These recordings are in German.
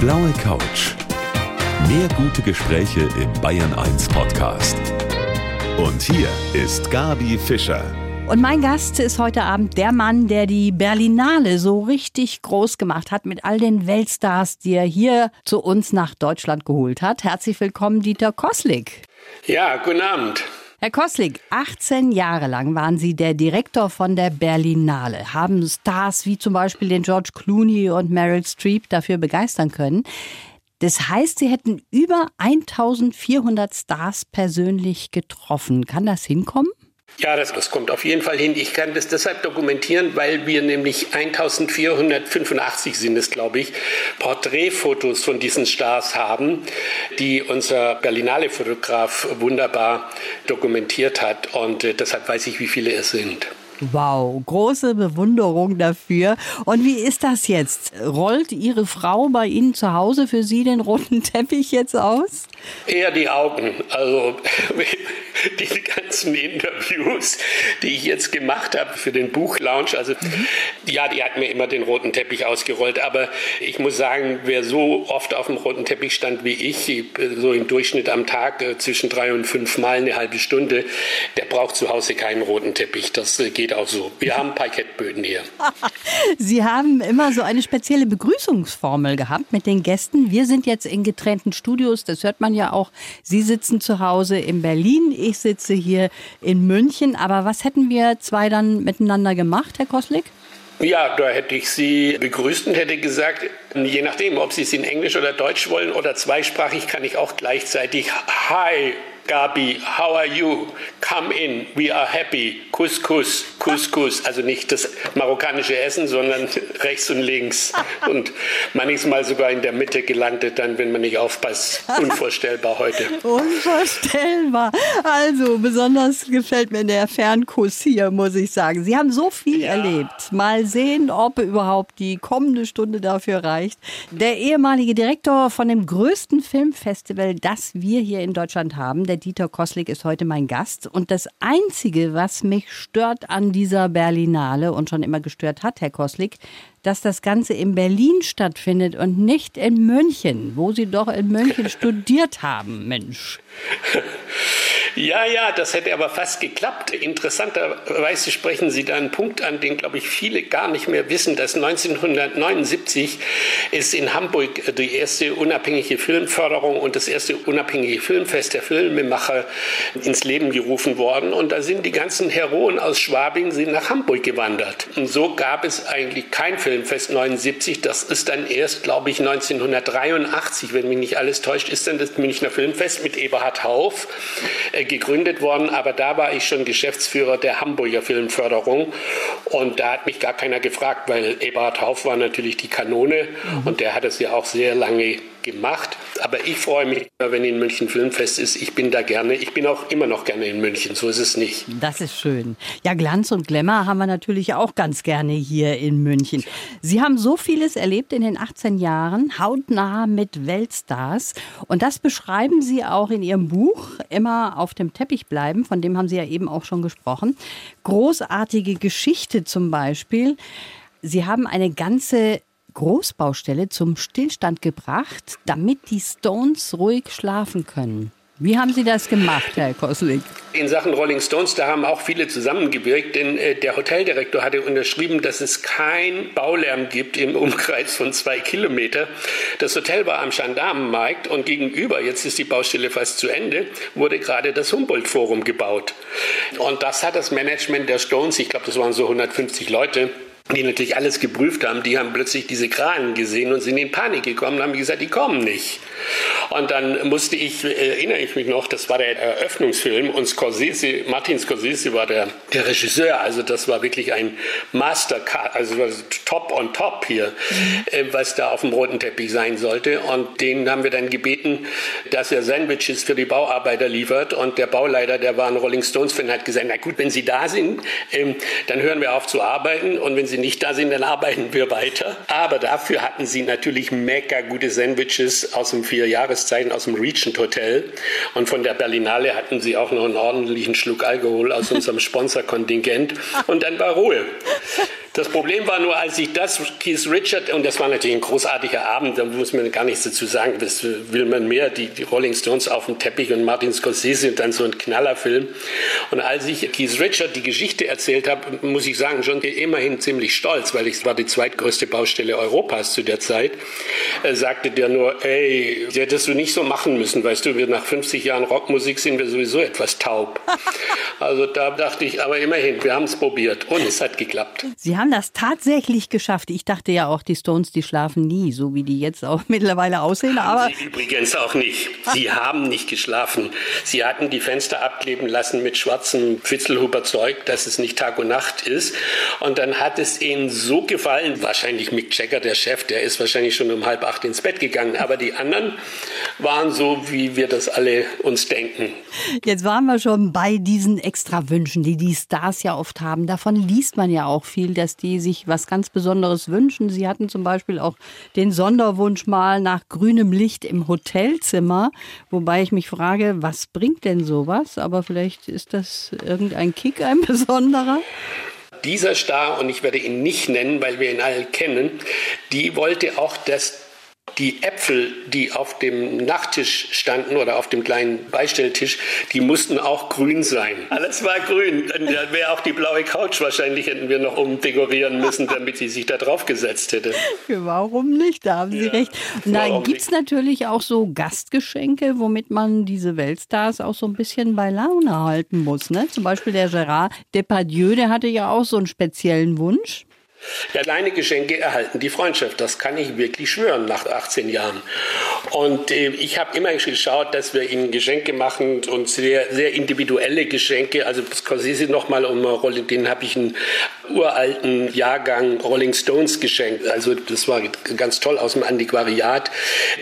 blaue Couch. Mehr gute Gespräche im Bayern 1 Podcast. Und hier ist Gabi Fischer. Und mein Gast ist heute Abend der Mann, der die Berlinale so richtig groß gemacht hat mit all den Weltstars, die er hier zu uns nach Deutschland geholt hat. Herzlich willkommen, Dieter Koslik. Ja, guten Abend. Herr Koslik, 18 Jahre lang waren Sie der Direktor von der Berlinale, haben Stars wie zum Beispiel den George Clooney und Meryl Streep dafür begeistern können. Das heißt, Sie hätten über 1400 Stars persönlich getroffen. Kann das hinkommen? Ja, das, das kommt auf jeden Fall hin. Ich kann das deshalb dokumentieren, weil wir nämlich 1485 sind es, glaube ich, Porträtfotos von diesen Stars haben, die unser Berlinale-Fotograf wunderbar dokumentiert hat. Und äh, deshalb weiß ich, wie viele es sind. Wow, große Bewunderung dafür. Und wie ist das jetzt? Rollt Ihre Frau bei Ihnen zu Hause für Sie den roten Teppich jetzt aus? Eher die Augen. Also diese ganzen Interviews, die ich jetzt gemacht habe für den Buchlaunch, also mhm. ja, die hat mir immer den roten Teppich ausgerollt. Aber ich muss sagen, wer so oft auf dem roten Teppich stand wie ich, so im Durchschnitt am Tag äh, zwischen drei und fünf Mal eine halbe Stunde, der braucht zu Hause keinen roten Teppich. Das äh, geht geht auch so. Wir haben Parkettböden hier. Sie haben immer so eine spezielle Begrüßungsformel gehabt mit den Gästen. Wir sind jetzt in getrennten Studios, das hört man ja auch. Sie sitzen zu Hause in Berlin, ich sitze hier in München. Aber was hätten wir zwei dann miteinander gemacht, Herr Koslik? Ja, da hätte ich Sie begrüßt und hätte gesagt, je nachdem, ob Sie es in Englisch oder Deutsch wollen oder zweisprachig, kann ich auch gleichzeitig Hi Gabi, how are you? Come in, we are happy. Couscous, Couscous. Also nicht das marokkanische Essen, sondern rechts und links. Und manchmal sogar in der Mitte gelandet, dann, wenn man nicht aufpasst. Unvorstellbar heute. Unvorstellbar. Also, besonders gefällt mir der Fernkuss hier, muss ich sagen. Sie haben so viel ja. erlebt. Mal sehen, ob überhaupt die kommende Stunde dafür reicht. Der ehemalige Direktor von dem größten Filmfestival, das wir hier in Deutschland haben, der Dieter Koslik ist heute mein Gast. Und das Einzige, was mich stört an dieser Berlinale und schon immer gestört hat, Herr Koslik, dass das Ganze in Berlin stattfindet und nicht in München, wo Sie doch in München studiert haben, Mensch. Ja, ja, das hätte aber fast geklappt. Interessanterweise sprechen Sie da einen Punkt an, den, glaube ich, viele gar nicht mehr wissen, dass 1979 ist in Hamburg die erste unabhängige Filmförderung und das erste unabhängige Filmfest der Filmemacher ins Leben gerufen worden. Und da sind die ganzen Heroen aus Schwabing sind nach Hamburg gewandert. Und so gab es eigentlich kein Filmfest 79. Das ist dann erst, glaube ich, 1983, wenn mich nicht alles täuscht, ist dann das Münchner Filmfest mit Eberhard Hauf äh, gegründet worden, aber da war ich schon Geschäftsführer der Hamburger Filmförderung und da hat mich gar keiner gefragt, weil Eberhard Hauf war natürlich die Kanone mhm. und der hat es ja auch sehr lange gemacht. Aber ich freue mich, wenn in München Filmfest ist. Ich bin da gerne. Ich bin auch immer noch gerne in München. So ist es nicht. Das ist schön. Ja, Glanz und Glamour haben wir natürlich auch ganz gerne hier in München. Sie haben so vieles erlebt in den 18 Jahren, hautnah mit Weltstars. Und das beschreiben Sie auch in Ihrem Buch, immer auf dem Teppich bleiben. Von dem haben Sie ja eben auch schon gesprochen. Großartige Geschichte zum Beispiel. Sie haben eine ganze Großbaustelle zum Stillstand gebracht, damit die Stones ruhig schlafen können. Wie haben Sie das gemacht, Herr Koslik? In Sachen Rolling Stones, da haben auch viele zusammengewirkt, denn äh, der Hoteldirektor hatte unterschrieben, dass es kein Baulärm gibt im Umkreis von zwei Kilometer. Das Hotel war am Gendarmenmarkt und gegenüber, jetzt ist die Baustelle fast zu Ende, wurde gerade das Humboldt-Forum gebaut. Und das hat das Management der Stones, ich glaube, das waren so 150 Leute, die natürlich alles geprüft haben, die haben plötzlich diese Kranen gesehen und sind in Panik gekommen und haben gesagt, die kommen nicht. Und dann musste ich, erinnere ich mich noch, das war der Eröffnungsfilm und Scorsese, Martin Scorsese war der, der Regisseur, also das war wirklich ein Mastercard, also top on top hier, mhm. was da auf dem roten Teppich sein sollte. Und den haben wir dann gebeten, dass er Sandwiches für die Bauarbeiter liefert. Und der Bauleiter, der war ein Rolling Stones-Fan, hat gesagt, na gut, wenn Sie da sind, ähm, dann hören wir auf zu arbeiten und wenn Sie nicht da sind, dann arbeiten wir weiter. Aber dafür hatten sie natürlich mega gute Sandwiches aus dem vier Jahreszeichen aus dem Regent Hotel. Und von der Berlinale hatten sie auch noch einen ordentlichen Schluck Alkohol aus unserem Sponsorkontingent. Und dann war Ruhe. Das Problem war nur, als ich das, Keith Richard, und das war natürlich ein großartiger Abend, da muss man gar nichts dazu sagen, das will man mehr, die, die Rolling Stones auf dem Teppich und Martin Scorsese und dann so ein Knallerfilm. Und als ich Keith Richard die Geschichte erzählt habe, muss ich sagen, schon immerhin ziemlich stolz, weil ich war die zweitgrößte Baustelle Europas zu der Zeit, äh, sagte der nur, ey, das hättest du nicht so machen müssen, weißt du, wir nach 50 Jahren Rockmusik sind wir sowieso etwas taub. Also da dachte ich, aber immerhin, wir haben es probiert und es hat geklappt. Sie haben das tatsächlich geschafft. Ich dachte ja auch, die Stones, die schlafen nie, so wie die jetzt auch mittlerweile aussehen. Haben aber Sie übrigens auch nicht. Sie haben nicht geschlafen. Sie hatten die Fenster abkleben lassen mit schwarzem Fitzelhuber Zeug, dass es nicht Tag und Nacht ist. Und dann hat es ihnen so gefallen, wahrscheinlich Mick Jagger, der Chef, der ist wahrscheinlich schon um halb acht ins Bett gegangen. Aber die anderen waren so, wie wir das alle uns denken. Jetzt waren wir schon bei diesen Extrawünschen, die die Stars ja oft haben. Davon liest man ja auch viel, dass die sich was ganz Besonderes wünschen. Sie hatten zum Beispiel auch den Sonderwunsch mal nach grünem Licht im Hotelzimmer, wobei ich mich frage, was bringt denn sowas? Aber vielleicht ist das irgendein Kick, ein besonderer. Dieser Star, und ich werde ihn nicht nennen, weil wir ihn alle kennen, die wollte auch, dass die Äpfel, die auf dem Nachttisch standen oder auf dem kleinen Beistelltisch, die mussten auch grün sein. Alles war grün. Dann wäre auch die blaue Couch wahrscheinlich hätten wir noch umdekorieren müssen, damit sie sich da drauf gesetzt hätte. Warum nicht? Da haben Sie Ja, recht. Und da warum gibt es natürlich auch so Gastgeschenke, womit man diese Weltstars auch so ein bisschen bei Laune halten muss. Ne? Zum Beispiel der Gérard Depardieu, der hatte ja auch so einen speziellen Wunsch. Ja, kleine Geschenke erhalten die Freundschaft. Das kann ich wirklich schwören nach 18 Jahren. Und äh, ich habe immer geschaut, dass wir ihnen Geschenke machen und sehr, sehr individuelle Geschenke. Also Scorsese nochmal um eine Rolle, den habe ich einen uralten Jahrgang Rolling Stones geschenkt. Also das war ganz toll aus dem Antiquariat.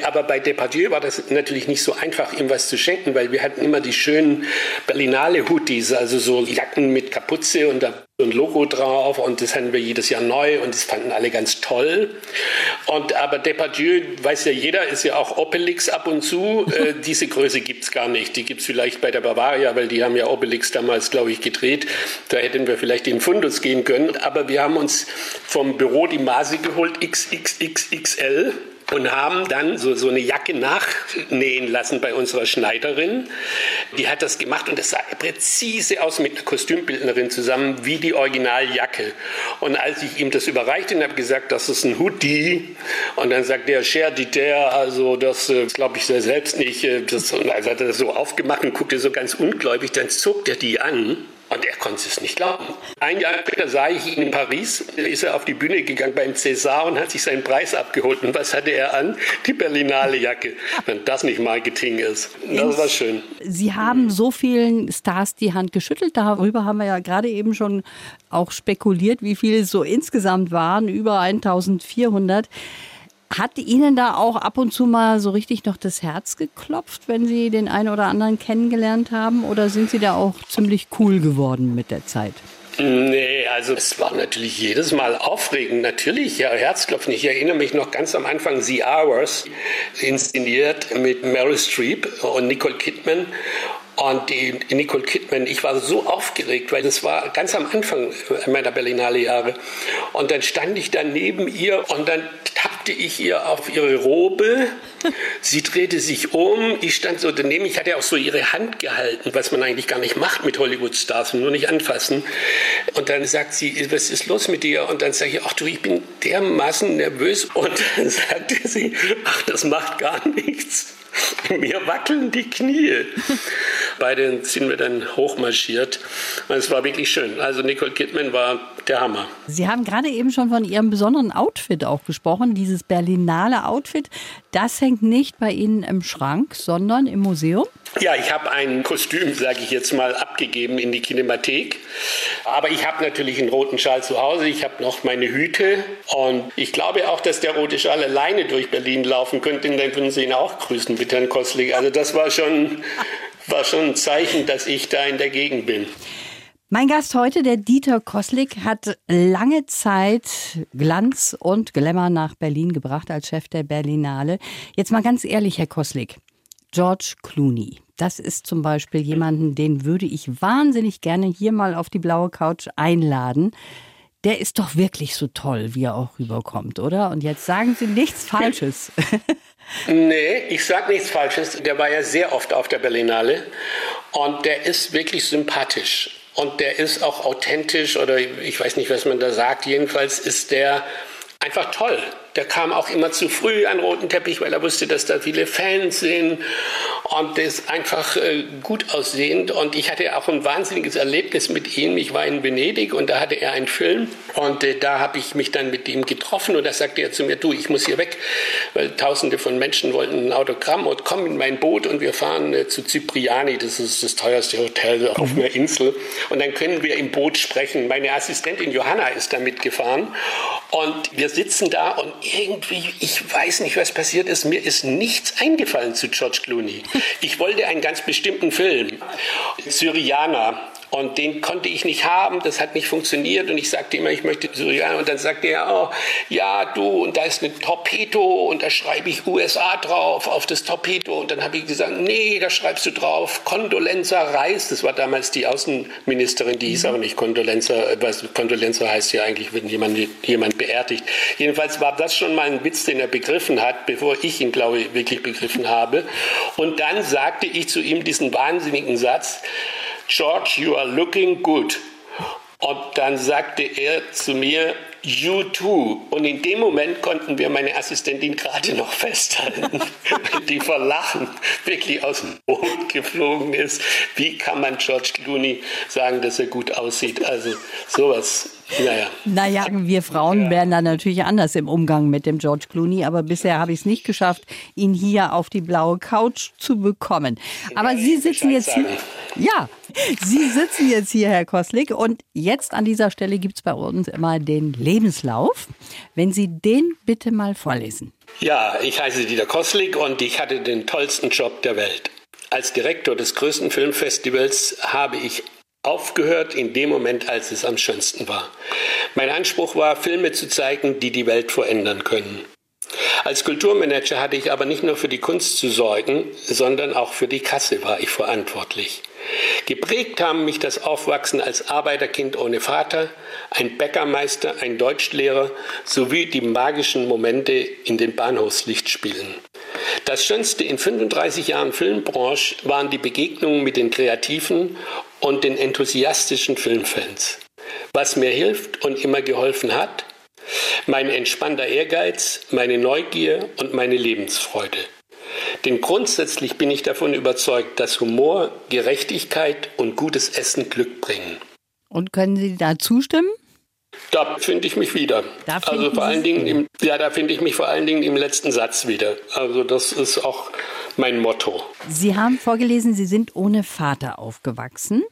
Aber bei Depardieu war das natürlich nicht so einfach, ihm was zu schenken, weil wir hatten immer die schönen Berlinale Hoodies, also so Jacken mit Kapuze und da ein Logo drauf und das hatten wir jedes Jahr neu und das fanden alle ganz toll. Und aber Depardieu, weiß ja jeder, ist ja auch Obelix ab und zu. Äh, diese Größe gibt's gar nicht. Die gibt's vielleicht bei der Bavaria, weil die haben ja Obelix damals, glaube ich, gedreht. Da hätten wir vielleicht in Fundus gehen können. Aber wir haben uns vom Büro die Maße geholt, XXXXL und haben dann so, so eine Jacke nachnähen lassen bei unserer Schneiderin. Die hat das gemacht und das sah präzise aus mit einer Kostümbildnerin zusammen wie die Originaljacke. Und als ich ihm das überreichte und habe gesagt, das ist ein Hoodie, und dann sagt der Cher Dieter, also das äh, glaube ich selbst nicht. äh, Das, und also hat er das so aufgemacht und guckte so ganz ungläubig, dann zog er die an. Und er konnte es nicht glauben. Ein Jahr später sah ich ihn in Paris, ist er auf die Bühne gegangen beim César und hat sich seinen Preis abgeholt. Und was hatte er an? Die Berlinale Jacke. Wenn das nicht Marketing ist. Das war schön. Sie haben so vielen Stars die Hand geschüttelt. Darüber haben wir ja gerade eben schon auch spekuliert, wie viele es so insgesamt waren. Über 1400. Hat Ihnen da auch ab und zu mal so richtig noch das Herz geklopft, wenn Sie den einen oder anderen kennengelernt haben? Oder sind Sie da auch ziemlich cool geworden mit der Zeit? Nee, also es war natürlich jedes Mal aufregend. Natürlich, ja, Herzklopfen. Ich erinnere mich noch ganz am Anfang The Hours, inszeniert mit Meryl Streep und Nicole Kidman. Und die Nicole Kidman, ich war so aufgeregt, weil das war ganz am Anfang meiner Berlinale Jahre. Und dann stand ich da neben ihr und dann tappte ich ihr auf ihre Robe. Sie drehte sich um. Ich stand so daneben. Ich hatte auch so ihre Hand gehalten, was man eigentlich gar nicht macht mit Hollywood-Stars, nur nicht anfassen. Und dann sagt sie, was ist los mit dir? Und dann sage ich, ach du, ich bin dermaßen nervös. Und dann sagte sie, ach, das macht gar nichts. Mir wackeln die Knie. Beide sind wir dann hochmarschiert. Und es war wirklich schön. Also Nicole Kidman war der Hammer. Sie haben gerade eben schon von Ihrem besonderen Outfit auch gesprochen, dieses Berlinale Outfit. Das hängt nicht bei Ihnen im Schrank, sondern im Museum. Ja, ich habe ein Kostüm, sage ich jetzt mal, abgegeben in die Kinemathek. Aber ich habe natürlich einen roten Schal zu Hause. Ich habe noch meine Hüte. Und ich glaube auch, dass der rote Schal alleine durch Berlin laufen könnte. Dann würden Sie ihn auch grüßen mit Herrn Kostlik. Also das war schon, war schon ein Zeichen, dass ich da in der Gegend bin. Mein Gast heute, der Dieter Koslik, hat lange Zeit Glanz und Glamour nach Berlin gebracht als Chef der Berlinale. Jetzt mal ganz ehrlich, Herr Koslik. George Clooney. Das ist zum Beispiel jemanden, den würde ich wahnsinnig gerne hier mal auf die blaue Couch einladen. der ist doch wirklich so toll, wie er auch rüberkommt, oder? Und jetzt sagen Sie nichts Falsches. nee, ich sage nichts Falsches. Der war ja sehr oft auf der Berlinale und der ist wirklich sympathisch. Und der ist auch authentisch oder ich weiß nicht, was man da sagt. Jedenfalls ist der einfach toll. Der kam auch immer zu früh an roten Teppich, weil er wusste, dass da viele Fans sind und ist einfach äh, gut aussehend. Und ich hatte auch ein wahnsinniges Erlebnis mit ihm. Ich war in Venedig und da hatte er einen Film und äh, da habe ich mich dann mit ihm getroffen und da sagte er zu mir, du, ich muss hier weg, weil tausende von Menschen wollten ein Autogramm und komm in mein Boot und wir fahren äh, zu Cipriani, das ist das teuerste Hotel auf einer Insel und dann können wir im Boot sprechen. Meine Assistentin Johanna ist da mitgefahren und wir sitzen da und irgendwie, ich weiß nicht, was passiert ist, mir ist nichts eingefallen zu George Clooney. Ich wollte einen ganz bestimmten Film, Syrianer. Und den konnte ich nicht haben, das hat nicht funktioniert. Und ich sagte immer, ich möchte Syrianer. Und dann sagte er, oh, ja, du, und da ist eine Torpedo und da schreibe ich USA drauf auf das Torpedo. Und dann habe ich gesagt, nee, da schreibst du drauf Condolenza Reis. Das war damals die Außenministerin, die hieß mhm. aber nicht Condolenza. Was Condolenza heißt ja eigentlich, wenn jemand, jemand beerdigt. Jedenfalls war das schon mal ein Witz, den er begriffen hat, bevor ich ihn, glaube ich, wirklich begriffen habe. Und dann sagte ich zu ihm diesen wahnsinnigen Satz, George, you are looking good. Und dann sagte er zu mir, You too. Und in dem Moment konnten wir meine Assistentin gerade noch festhalten, die vor Lachen wirklich aus dem Boot geflogen ist. Wie kann man George Clooney sagen, dass er gut aussieht? Also sowas. Naja. Naja, wir Frauen ja. wären da natürlich anders im Umgang mit dem George Clooney, aber bisher habe ich es nicht geschafft, ihn hier auf die blaue Couch zu bekommen. Aber ja, Sie sitzen jetzt hier. Ja, Sie sitzen jetzt hier, Herr Koslik, und jetzt an dieser Stelle gibt es bei uns immer den Lebenslauf. Wenn Sie den bitte mal vorlesen. Ja, ich heiße Dieter Koslik und ich hatte den tollsten Job der Welt. Als Direktor des größten Filmfestivals habe ich aufgehört in dem Moment, als es am schönsten war. Mein Anspruch war, Filme zu zeigen, die die Welt verändern können. Als Kulturmanager hatte ich aber nicht nur für die Kunst zu sorgen, sondern auch für die Kasse war ich verantwortlich. Geprägt haben mich das Aufwachsen als Arbeiterkind ohne Vater, ein Bäckermeister, ein Deutschlehrer sowie die magischen Momente in den Bahnhofslichtspielen. Das Schönste in 35 Jahren Filmbranche waren die Begegnungen mit den kreativen und den enthusiastischen Filmfans. Was mir hilft und immer geholfen hat, mein entspannter Ehrgeiz, meine Neugier und meine Lebensfreude. Denn grundsätzlich bin ich davon überzeugt, dass Humor, Gerechtigkeit und gutes Essen Glück bringen. Und können Sie da zustimmen? Da finde ich mich wieder. Da also vor allen Dingen im, ja, da finde ich mich vor allen Dingen im letzten Satz wieder. Also das ist auch mein Motto. Sie haben vorgelesen, Sie sind ohne Vater aufgewachsen.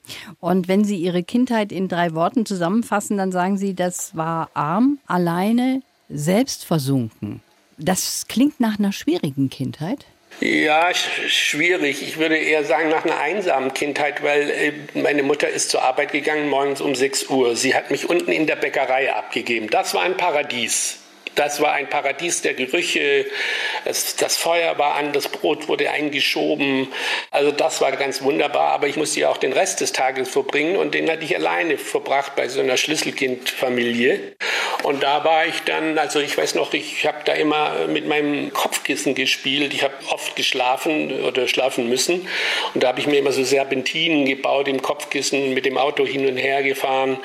Und wenn Sie Ihre Kindheit in drei Worten zusammenfassen, dann sagen Sie, das war arm, alleine, selbstversunken. Das klingt nach einer schwierigen Kindheit. Ja, schwierig. Ich würde eher sagen nach einer einsamen Kindheit, weil äh, meine Mutter ist zur Arbeit gegangen morgens um 6 Uhr. Sie hat mich unten in der Bäckerei abgegeben. Das war ein Paradies. Das war ein Paradies der Gerüche. Es, das Feuer war an, das Brot wurde eingeschoben. Also das war ganz wunderbar. Aber ich musste ja auch den Rest des Tages verbringen und den hatte ich alleine verbracht bei so einer Schlüsselkindfamilie. Und da war ich dann, also ich weiß noch, ich habe da immer mit meinem Kopfkissen gespielt. Ich habe oft geschlafen oder schlafen müssen. Und da habe ich mir immer so Serpentinen gebaut im Kopfkissen, mit dem Auto hin und her gefahren.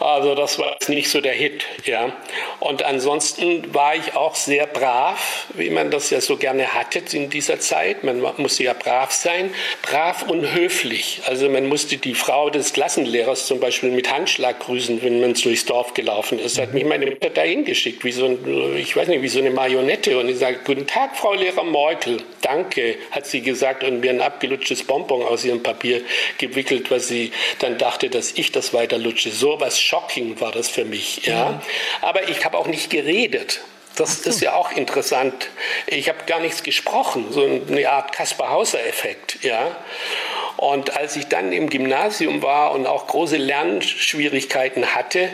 Also das war nicht so der Hit, ja. Und ansonsten war ich auch sehr brav, wie man das ja so gerne hatte in dieser Zeit. Man musste ja brav sein, brav und höflich. Also man musste die Frau des Klassenlehrers zum Beispiel mit Handschlag grüßen, wenn man durchs Dorf gelaufen ist. Hat mich meine Mutter dahin geschickt, wie so ich weiß nicht, wie so eine Marionette. Und ich sage, guten Tag, Frau Lehrer Meukel. Danke, hat sie gesagt und mir ein abgelutschtes Bonbon aus ihrem Papier gewickelt, was sie dann dachte, dass ich das weiterlutsche. So was shocking war das für mich. Ja. Mhm. Aber ich habe auch nicht geredet. Das ist ja auch interessant. Ich habe gar nichts gesprochen, so eine Art Kaspar Hauser-Effekt. Ja. Und als ich dann im Gymnasium war und auch große Lernschwierigkeiten hatte,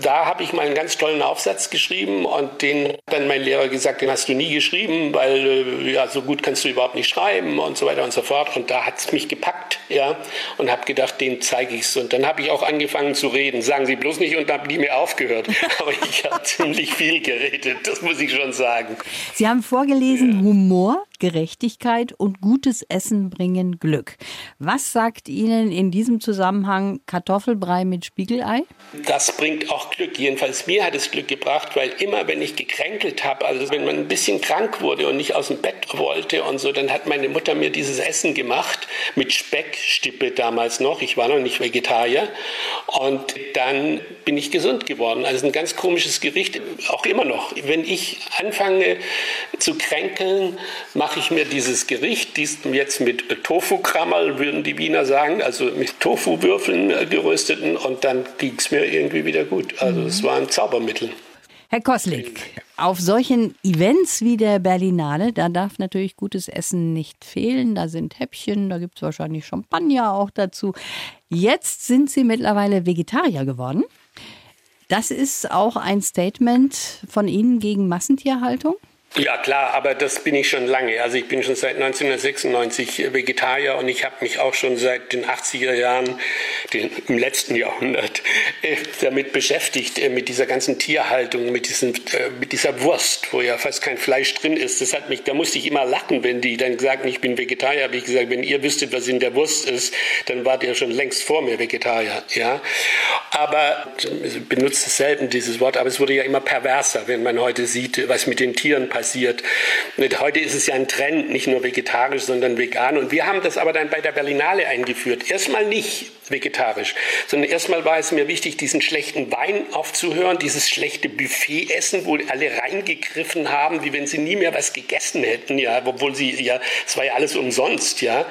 da habe ich mal einen ganz tollen Aufsatz geschrieben und den hat dann mein Lehrer gesagt, den hast du nie geschrieben, weil äh, ja, so gut kannst du überhaupt nicht schreiben und so weiter und so fort. Und da hat es mich gepackt, ja, und habe gedacht, den zeige ich es. Und dann habe ich auch angefangen zu reden. Sagen Sie bloß nicht und habe nie mehr aufgehört. Aber ich habe ziemlich viel geredet, das muss ich schon sagen. Sie haben vorgelesen, ja. Humor Gerechtigkeit und gutes Essen bringen Glück. Was sagt Ihnen in diesem Zusammenhang Kartoffelbrei mit Spiegelei? Das bringt auch Glück. Jedenfalls mir hat es Glück gebracht, weil immer, wenn ich gekränkelt habe, also wenn man ein bisschen krank wurde und nicht aus dem Bett wollte und so, dann hat meine Mutter mir dieses Essen gemacht mit Speckstippe damals noch. Ich war noch nicht Vegetarier. Und dann bin ich gesund geworden. Also ein ganz komisches Gericht, auch immer noch. Wenn ich anfange zu kränkeln, mache mache ich mir dieses Gericht, dies jetzt mit Tofu-Krammerl, würden die Wiener sagen, also mit Tofu-Würfeln äh, gerösteten und dann ging es mir irgendwie wieder gut. Also mhm. es war ein Zaubermittel. Herr Koslik, auf solchen Events wie der Berlinale, da darf natürlich gutes Essen nicht fehlen. Da sind Häppchen, da gibt es wahrscheinlich Champagner auch dazu. Jetzt sind Sie mittlerweile Vegetarier geworden. Das ist auch ein Statement von Ihnen gegen Massentierhaltung? Ja klar, aber das bin ich schon lange. Also ich bin schon seit 1996 Vegetarier und ich habe mich auch schon seit den 80er Jahren, den, im letzten Jahrhundert, äh, damit beschäftigt, äh, mit dieser ganzen Tierhaltung, mit, diesen, äh, mit dieser Wurst, wo ja fast kein Fleisch drin ist. Das hat mich, da musste ich immer lachen, wenn die dann sagten, ich bin Vegetarier, habe ich gesagt, wenn ihr wüsstet, was in der Wurst ist, dann wart ihr schon längst vor mir Vegetarier. Ja? Aber benutze selten dieses Wort, aber es wurde ja immer perverser, wenn man heute sieht, was mit den Tieren passiert passiert. Heute ist es ja ein Trend, nicht nur vegetarisch, sondern vegan. Und wir haben das aber dann bei der Berlinale eingeführt. Erstmal nicht vegetarisch, sondern erstmal war es mir wichtig, diesen schlechten Wein aufzuhören, dieses schlechte Buffet essen, wo alle reingegriffen haben, wie wenn sie nie mehr was gegessen hätten, ja, obwohl sie ja, es war ja alles umsonst, ja,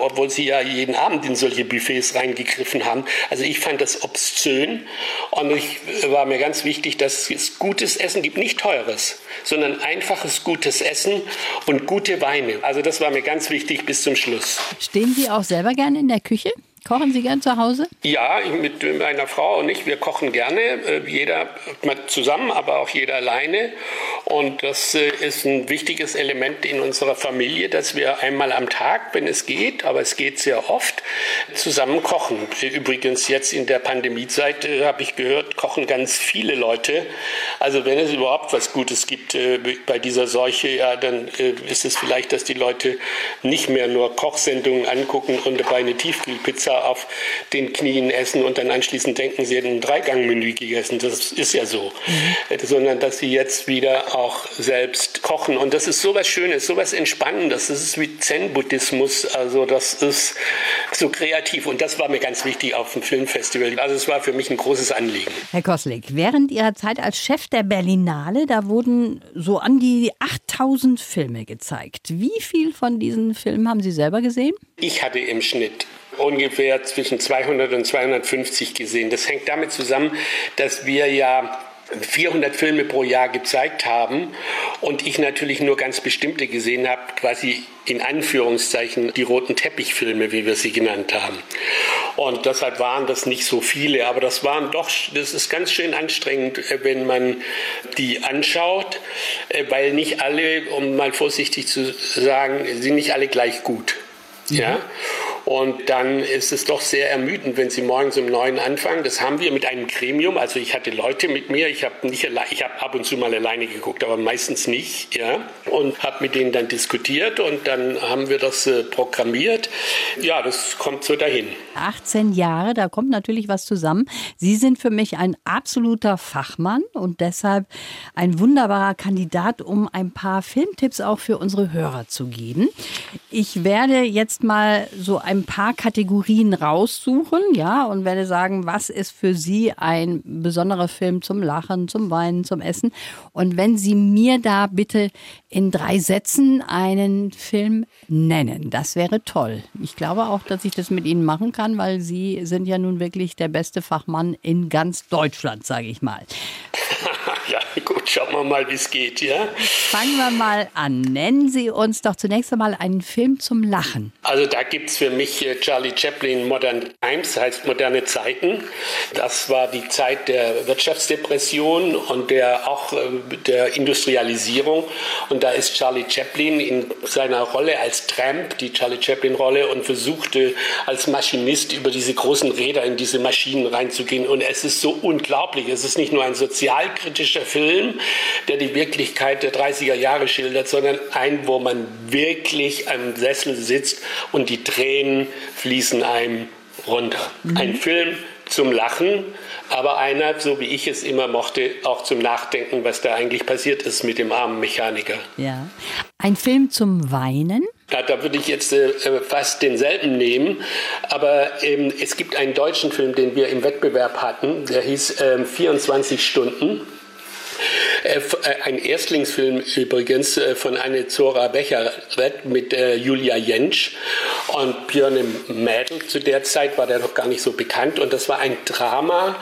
obwohl sie ja jeden Abend in solche Buffets reingegriffen haben. Also ich fand das obszön und ich war mir ganz wichtig, dass es gutes Essen gibt, nicht teures, sondern einfaches gutes Essen und gute Weine. Also das war mir ganz wichtig bis zum Schluss. Stehen Sie auch selber gerne in der Küche? Kochen Sie gern zu Hause? Ja, mit meiner Frau und ich, wir kochen gerne. Äh, jeder zusammen, aber auch jeder alleine. Und das äh, ist ein wichtiges Element in unserer Familie, dass wir einmal am Tag, wenn es geht, aber es geht sehr oft, zusammen kochen. Übrigens jetzt in der Pandemiezeit äh, habe ich gehört, kochen ganz viele Leute. Also wenn es überhaupt was Gutes gibt bei dieser Seuche, ja, dann ist es vielleicht, dass die Leute nicht mehr nur Kochsendungen angucken und dabei eine Tiefkühlpizza auf den Knien essen und dann anschließend denken, sie hätten ein Dreigangmenü gegessen. Das ist ja so. Mhm. Sondern dass sie jetzt wieder auch selbst kochen. Und das ist so was Schönes, so was Entspannendes. Das ist wie Zen-Buddhismus. Also das ist so kreativ. Und das war mir ganz wichtig auf dem Filmfestival. Also es war für mich ein großes Anliegen. Herr Koslik, während Ihrer Zeit als Chef der Berlinale, da wurden so an die 8000 Filme gezeigt. Wie viel von diesen Filmen haben Sie selber gesehen? Ich hatte im Schnitt ungefähr zwischen 200 und 250 gesehen. Das hängt damit zusammen, dass wir ja 400 Filme pro Jahr gezeigt haben und ich natürlich nur ganz bestimmte gesehen habe, quasi in Anführungszeichen die roten Teppichfilme, wie wir sie genannt haben. Und deshalb waren das nicht so viele, aber das waren doch, das ist ganz schön anstrengend, äh, wenn man die anschaut, äh, weil nicht alle, um mal vorsichtig zu sagen, sind nicht alle gleich gut. Mhm. Ja. Und dann ist es doch sehr ermüdend, wenn Sie morgens um neun anfangen. Das haben wir mit einem Gremium. Also ich hatte Leute mit mir. Ich habe nicht, ich habe ab und zu mal alleine geguckt, aber meistens nicht. Ja. Und habe mit denen dann diskutiert und dann haben wir das äh, programmiert. Ja, das kommt so dahin. 18 Jahre, da kommt natürlich was zusammen. Sie sind für mich ein absoluter Fachmann und deshalb ein wunderbarer Kandidat, um ein paar Filmtipps auch für unsere Hörer zu geben. Ich werde jetzt mal so ein ein paar Kategorien raussuchen, ja, und werde sagen, was ist für Sie ein besonderer Film zum Lachen, zum Weinen, zum Essen. Und wenn Sie mir da bitte in drei Sätzen einen Film nennen, das wäre toll. Ich glaube auch, dass ich das mit Ihnen machen kann, weil Sie sind ja nun wirklich der beste Fachmann in ganz Deutschland, sage ich mal. Ja, gut, schauen wir mal, wie es geht, ja? Fangen wir mal an. Nennen Sie uns doch zunächst einmal einen Film zum Lachen. Also da gibt es für mich äh, Charlie Chaplin Modern Times, heißt moderne Zeiten. Das war die Zeit der Wirtschaftsdepression und der auch äh, der Industrialisierung. Und da ist Charlie Chaplin in seiner Rolle als Tramp, die Charlie Chaplin-Rolle, und versuchte als Maschinist über diese großen Räder in diese Maschinen reinzugehen. Und es ist so unglaublich. Es ist nicht nur ein sozialkritischer Film, der die Wirklichkeit der 30er Jahre schildert, sondern ein, wo man wirklich am Sessel sitzt und die Tränen fließen einem runter. Mhm. Ein Film zum Lachen, aber einer, so wie ich es immer mochte, auch zum Nachdenken, was da eigentlich passiert ist mit dem armen Mechaniker. Ja. Ein Film zum Weinen? Ja, da würde ich jetzt äh, fast denselben nehmen. Aber ähm, es gibt einen deutschen Film, den wir im Wettbewerb hatten, der hieß äh, 24 Stunden. Äh, äh, ein Erstlingsfilm übrigens äh, von Anne Zora Becherett mit Julia Jentsch und Björn Mädel. Zu der Zeit war der noch gar nicht so bekannt und das war ein Drama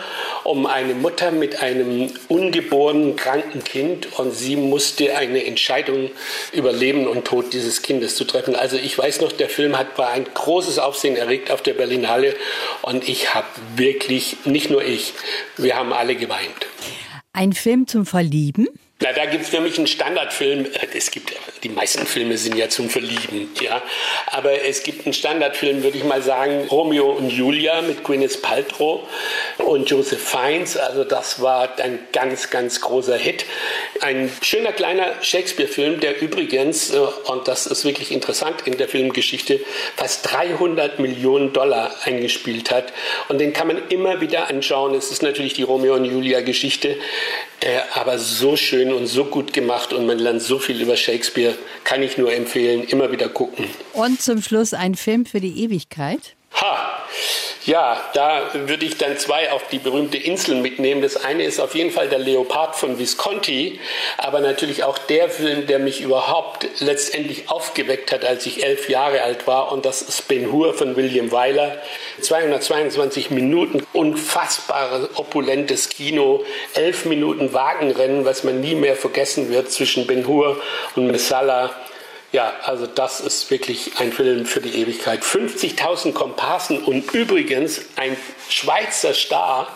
um eine Mutter mit einem ungeborenen kranken Kind und sie musste eine Entscheidung über Leben und Tod dieses Kindes zu treffen. Also ich weiß noch, der Film hat war ein großes Aufsehen erregt auf der Berlinale und ich habe wirklich, nicht nur ich, wir haben alle geweint. Ein Film zum Verlieben? Na, da gibt es mich einen Standardfilm. Es gibt, die meisten Filme sind ja zum Verlieben, ja. Aber es gibt einen Standardfilm, würde ich mal sagen, Romeo und Julia mit Gwyneth Paltrow und Joseph Fiennes. Also das war ein ganz, ganz großer Hit. Ein schöner kleiner Shakespeare-Film, der übrigens, äh, und das ist wirklich interessant in der Filmgeschichte, fast 300 Millionen Dollar eingespielt hat. Und den kann man immer wieder anschauen. Es ist natürlich die Romeo und Julia-Geschichte, äh, aber so schön und so gut gemacht und man lernt so viel über Shakespeare. Kann ich nur empfehlen, immer wieder gucken. Und zum Schluss ein Film für die Ewigkeit. Ha! Ja, da würde ich dann zwei auf die berühmte Insel mitnehmen. Das eine ist auf jeden Fall der Leopard von Visconti, aber natürlich auch der Film, der mich überhaupt letztendlich aufgeweckt hat, als ich elf Jahre alt war. Und das ist Ben Hur von William Wyler. 222 Minuten, unfassbares, opulentes Kino, elf Minuten Wagenrennen, was man nie mehr vergessen wird zwischen Ben Hur und Messala. Ja, also das ist wirklich ein Film für die Ewigkeit. 50.000 Komparsen und übrigens ein Schweizer Star,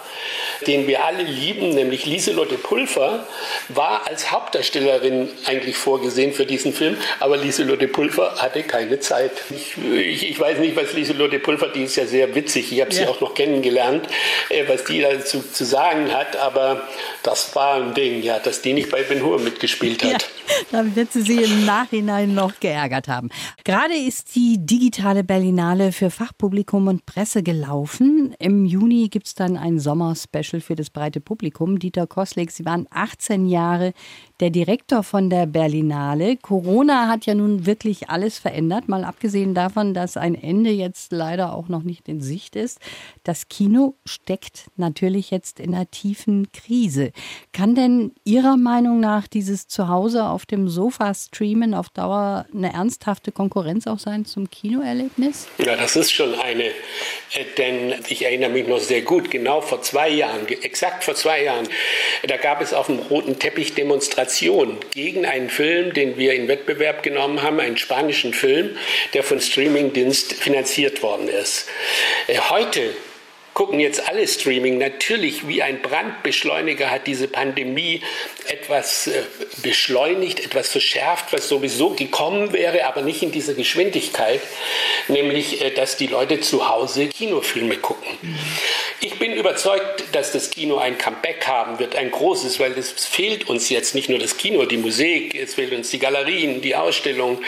den wir alle lieben, nämlich Lieselotte Pulver, war als Hauptdarstellerin eigentlich vorgesehen für diesen Film, aber Lieselotte Pulver hatte keine Zeit. Ich, ich, ich weiß nicht, was Lieselotte Pulver, die ist ja sehr witzig, ich habe sie auch noch kennengelernt, äh, was die dazu zu sagen hat, aber das war ein Ding, ja, dass die nicht bei Ben Hur mitgespielt hat. Ja, dann wird sie sie im Nachhinein noch geärgert haben. Gerade ist die digitale Berlinale für Fachpublikum und Presse gelaufen. Im Juni gibt es dann ein Sommer-Special Special für das breite Publikum. Dieter Koslik, Sie waren 18 Jahre der Direktor von der Berlinale. Corona hat ja nun wirklich alles verändert, mal abgesehen davon, dass ein Ende jetzt leider auch noch nicht in Sicht ist. Das Kino steckt natürlich jetzt in einer tiefen Krise. Kann denn Ihrer Meinung nach dieses Zuhause auf dem Sofa streamen auf Dauer eine ernsthafte Konkurrenz auch sein zum Kinoerlebnis? Ja, das ist schon eine, äh, denn ich erinnere mich noch sehr gut, genau vor zwei Jahren, exakt vor zwei Jahren, da gab es auf dem roten Teppich Demonstrationen Demonstration gegen einen Film, den wir in Wettbewerb genommen haben, einen spanischen Film, der von Streamingdienst finanziert worden ist. Äh, heute gucken jetzt alle Streaming. Natürlich, wie ein Brandbeschleuniger hat diese Pandemie etwas äh, beschleunigt, etwas verschärft, was sowieso gekommen wäre, aber nicht in dieser Geschwindigkeit, nämlich, äh, dass die Leute zu Hause Kinofilme gucken. Ich bin überzeugt, dass das Kino ein Comeback haben wird, ein großes, weil es fehlt uns jetzt nicht nur das Kino, die Musik, es fehlt uns die Galerien, die Ausstellung.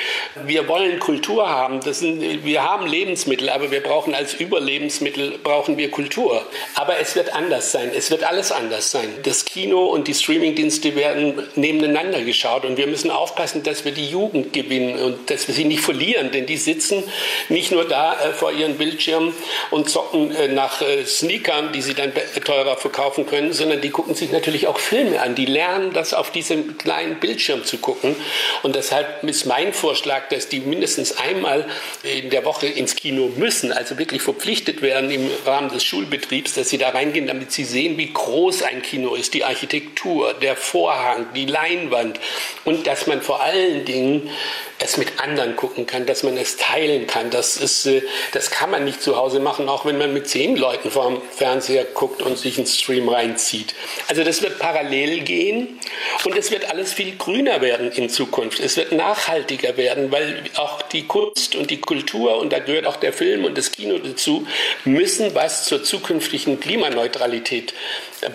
Wir wollen Kultur haben. Sind, wir haben Lebensmittel, aber wir brauchen als Überlebensmittel brauchen wir Kultur. Aber es wird anders sein. Es wird alles anders sein. Das Kino und die Streamingdienste werden nebeneinander geschaut und wir müssen aufpassen, dass wir die Jugend gewinnen und dass wir sie nicht verlieren, denn die sitzen nicht nur da äh, vor ihren Bildschirmen und zocken äh, nach äh, Sneak Replikern, die sie dann teurer verkaufen können, sondern die gucken sich natürlich auch Filme an. Die lernen das auf diesem kleinen Bildschirm zu gucken. Und deshalb ist mein Vorschlag, dass die mindestens einmal in der Woche ins Kino müssen, also wirklich verpflichtet werden im Rahmen des Schulbetriebs, dass sie da reingehen, damit sie sehen, wie groß ein Kino ist, die Architektur, der Vorhang, die Leinwand und dass man vor allen Dingen es mit anderen gucken kann, dass man es teilen kann. Das, ist, äh, das kann man nicht zu Hause machen, auch wenn man mit zehn Leuten vor dem Fernseher guckt und sich einen Stream reinzieht. Also das wird parallel gehen und es wird alles viel grüner werden in Zukunft. Es wird nachhaltiger werden, weil auch die Kunst und die Kultur, und da gehört auch der Film und das Kino dazu, müssen was zur zukünftigen Klimaneutralität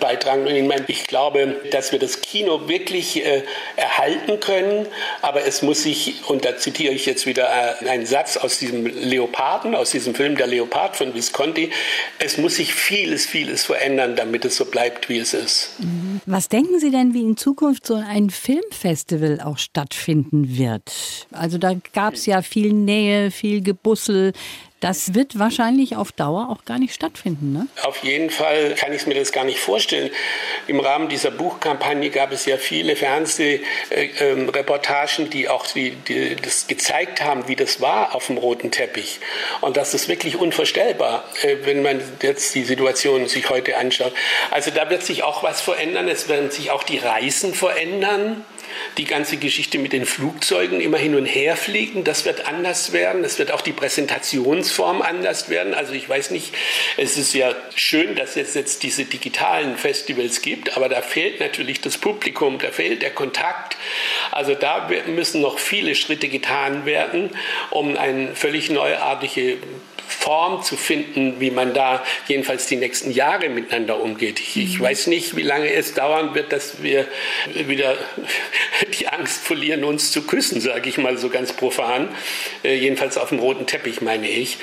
beitragen. Und ich, meine, ich glaube, dass wir das Kino wirklich äh, erhalten können, aber es muss sich, und da zitiere ich jetzt wieder äh, einen Satz aus diesem Leoparden, aus diesem Film Der Leopard von Visconti, es muss sich vieles, vieles verändern, damit es so bleibt, wie es ist. Mhm. Was denken Sie denn, wie in Zukunft so ein Filmfestival auch stattfinden wird? Also da gab es ja viel Nähe, viel Gebussel. Das wird wahrscheinlich auf Dauer auch gar nicht stattfinden, ne? Auf jeden Fall kann ich mir das gar nicht vorstellen. Im Rahmen dieser Buchkampagne gab es ja viele Fernsehreportagen, die auch die, die das gezeigt haben, wie das war auf dem roten Teppich. Und das ist wirklich unvorstellbar, äh, wenn man jetzt die Situation sich heute anschaut. Also da wird sich auch was verändern. Es werden sich auch die Reisen verändern die ganze Geschichte mit den Flugzeugen immer hin und her fliegen, das wird anders werden. Es wird auch die Präsentationsform anders werden. Also ich weiß nicht, es ist ja schön, dass es jetzt diese digitalen Festivals gibt, aber da fehlt natürlich das Publikum, da fehlt der Kontakt. Also da müssen noch viele Schritte getan werden, um eine völlig neuartige Form zu finden, wie man da jedenfalls die nächsten Jahre miteinander umgeht. Ich, ich mhm. weiß nicht, wie lange es dauern wird, dass wir wieder die Angst verlieren, uns zu küssen, sage ich mal so ganz profan. Äh, jedenfalls auf dem roten Teppich, meine ich.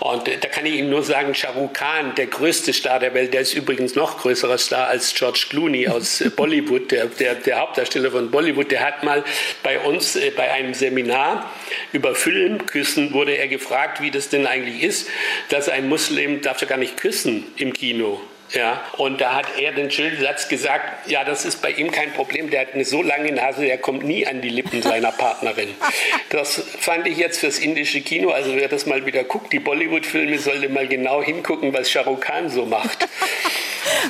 Und äh, da kann ich Ihnen nur sagen, Shah Rukh Khan, der größte Star der Welt, der ist übrigens noch größerer Star als George Clooney aus äh, Bollywood, der, der, der Hauptdarsteller von Bollywood, der hat mal bei uns äh, bei einem Seminar über Filmküssen wurde er gefragt, wie das denn eigentlich ist, dass ein Muslim darf ja gar nicht küssen im Kino. Ja, und da hat er den schönen Satz gesagt, ja, das ist bei ihm kein Problem, der hat eine so lange Nase, der kommt nie an die Lippen seiner Partnerin. Das fand ich jetzt fürs indische Kino, also wer das mal wieder guckt, die Bollywood-Filme, sollte mal genau hingucken, was Shah Rukh Khan so macht.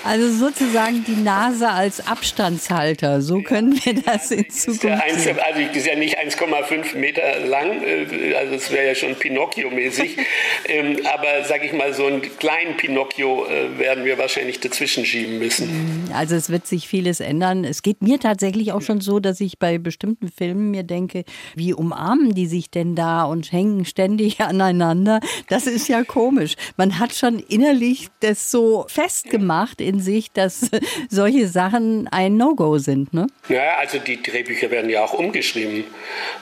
Also sozusagen die Nase als Abstandshalter. So können wir das in Zukunft ja sehen. Also ich ist ja nicht 1,5 Meter lang, äh, also es wäre ja schon Pinocchio-mäßig. Ähm, aber sage ich mal, so einen kleinen Pinocchio äh, werden wir wahrscheinlich dazwischen schieben müssen. Mhm. Also es wird sich vieles ändern. Es geht mir tatsächlich auch schon so, dass ich bei bestimmten Filmen mir denke, wie umarmen die sich denn da und hängen ständig aneinander? Das ist ja komisch. Man hat schon innerlich das so festgemacht in sich, dass solche Sachen ein No-Go sind. Ne? Ja, also die Drehbücher werden ja auch umgeschrieben.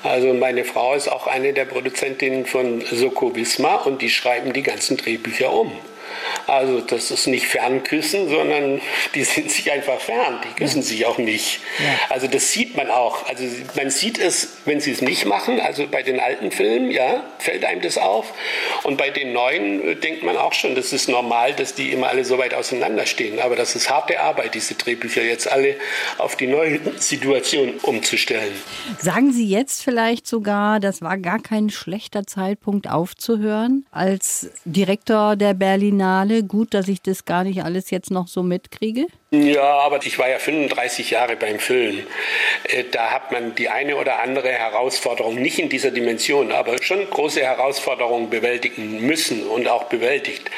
Also meine Frau ist auch eine der Produzentinnen von Soko Wismar und die schreiben die ganzen Drehbücher um. Also das ist nicht Fernküssen, sondern die sind sich einfach fern. Die küssen ja. sich auch nicht. Ja. Also das sieht man auch. Also man sieht es, wenn sie es nicht machen. Also bei den alten Filmen, ja, fällt einem das auf. Und bei den neuen äh, denkt man auch schon, das ist normal, dass die immer alle so weit auseinanderstehen. Aber das ist harte Arbeit, diese Drehbücher jetzt alle auf die neue Situation umzustellen. Sagen Sie jetzt vielleicht sogar, das war gar kein schlechter Zeitpunkt aufzuhören als Direktor der Berliner Finale. Gut, dass ich das gar nicht alles jetzt noch so mitkriege. Ja, aber ich war ja 35 Jahre beim Film. Äh, da hat man die eine oder andere Herausforderung, nicht in dieser Dimension, aber schon große Herausforderungen bewältigen müssen und auch bewältigt.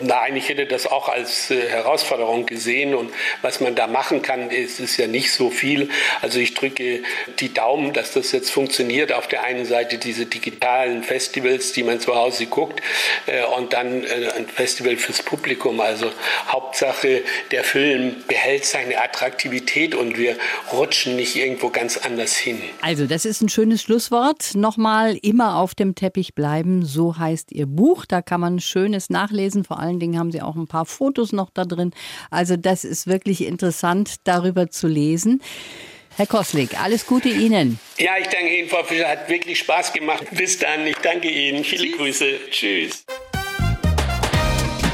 Nein, ich hätte das auch als äh, Herausforderung gesehen und was man da machen kann, ist, ist ja nicht so viel. Also ich drücke die Daumen, dass das jetzt funktioniert. Auf der einen Seite diese digitalen Festivals, die man zu Hause guckt äh, und dann ein Festival fürs Publikum. Also Hauptsache der Film behält seine Attraktivität und wir rutschen nicht irgendwo ganz anders hin. Also, das ist ein schönes Schlusswort. Nochmal immer auf dem Teppich bleiben, so heißt Ihr Buch. Da kann man Schönes nachlesen. Vor allen Dingen haben Sie auch ein paar Fotos noch da drin. Also, das ist wirklich interessant, darüber zu lesen. Herr Koslik, alles Gute Ihnen. Ja, ich danke Ihnen, Frau Fischer. Hat wirklich Spaß gemacht. Bis dann. Ich danke Ihnen. Viele Tschüss. Grüße. Tschüss.